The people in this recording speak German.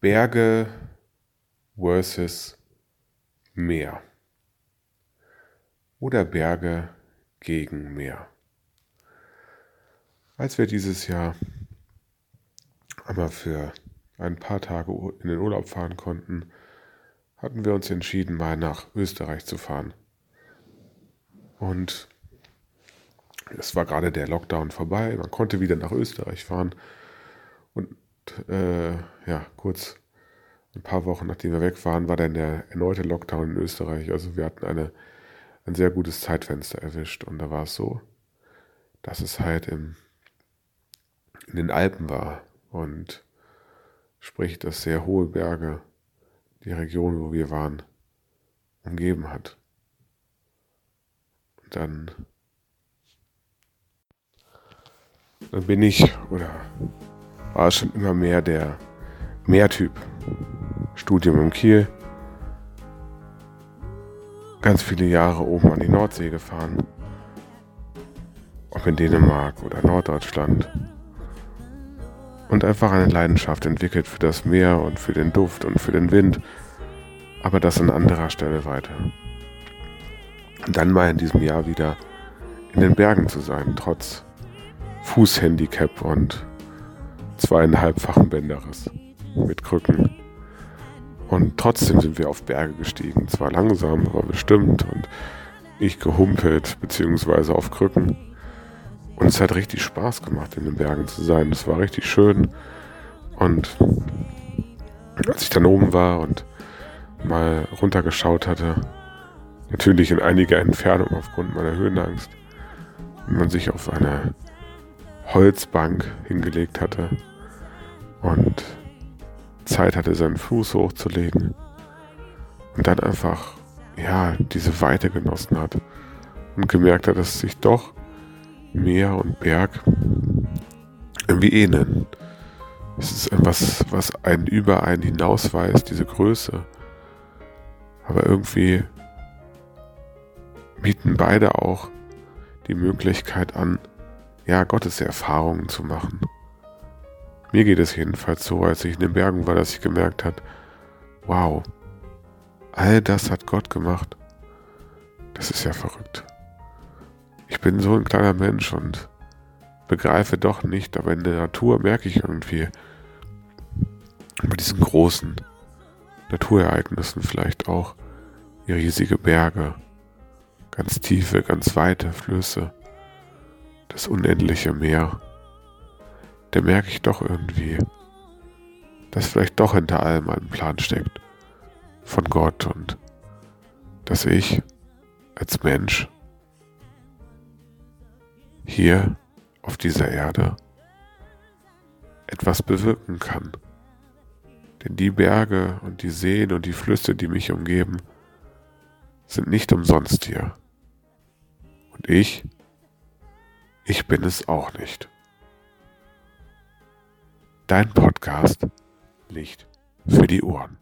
Berge versus Meer. Oder Berge gegen Meer. Als wir dieses Jahr einmal für ein paar Tage in den Urlaub fahren konnten, hatten wir uns entschieden, mal nach Österreich zu fahren. Und es war gerade der Lockdown vorbei, man konnte wieder nach Österreich fahren. Und äh, ja, kurz ein paar Wochen nachdem wir weg waren, war dann der erneute Lockdown in Österreich. Also wir hatten eine, ein sehr gutes Zeitfenster erwischt. Und da war es so, dass es halt im, in den Alpen war. Und sprich, dass sehr hohe Berge die Region, wo wir waren, umgeben hat. Und dann, dann bin ich oder war schon immer mehr der Meertyp. Studium in Kiel. Ganz viele Jahre oben an die Nordsee gefahren. Ob in Dänemark oder Norddeutschland. Und einfach eine Leidenschaft entwickelt für das Meer und für den Duft und für den Wind. Aber das an anderer Stelle weiter. Und dann mal in diesem Jahr wieder in den Bergen zu sein, trotz Fußhandicap und zweieinhalbfachen Bänderriss mit Krücken. Und trotzdem sind wir auf Berge gestiegen. Zwar langsam, aber bestimmt. Und ich gehumpelt, beziehungsweise auf Krücken. Und es hat richtig Spaß gemacht, in den Bergen zu sein. Es war richtig schön. Und als ich dann oben war und mal runtergeschaut hatte, natürlich in einiger Entfernung aufgrund meiner Höhenangst, und man sich auf eine Holzbank hingelegt hatte und Zeit hatte, seinen Fuß hochzulegen und dann einfach, ja, diese Weite genossen hat und gemerkt hat, dass sich doch Meer und Berg irgendwie ähneln. Es ist etwas, was einen über einen hinausweist, diese Größe. Aber irgendwie bieten beide auch die Möglichkeit an, ja, Gottes Erfahrungen zu machen. Mir geht es jedenfalls so, als ich in den Bergen war, dass ich gemerkt habe, wow, all das hat Gott gemacht. Das ist ja verrückt. Ich bin so ein kleiner Mensch und begreife doch nicht, aber in der Natur merke ich irgendwie bei diesen großen Naturereignissen vielleicht auch riesige Berge, ganz tiefe, ganz weite Flüsse, das unendliche Meer da merke ich doch irgendwie, dass vielleicht doch hinter allem ein Plan steckt von Gott und dass ich als Mensch hier auf dieser Erde etwas bewirken kann. Denn die Berge und die Seen und die Flüsse, die mich umgeben, sind nicht umsonst hier. Und ich, ich bin es auch nicht. Dein Podcast Licht für die Ohren.